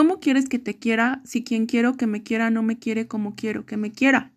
¿Cómo quieres que te quiera si quien quiero que me quiera no me quiere como quiero que me quiera?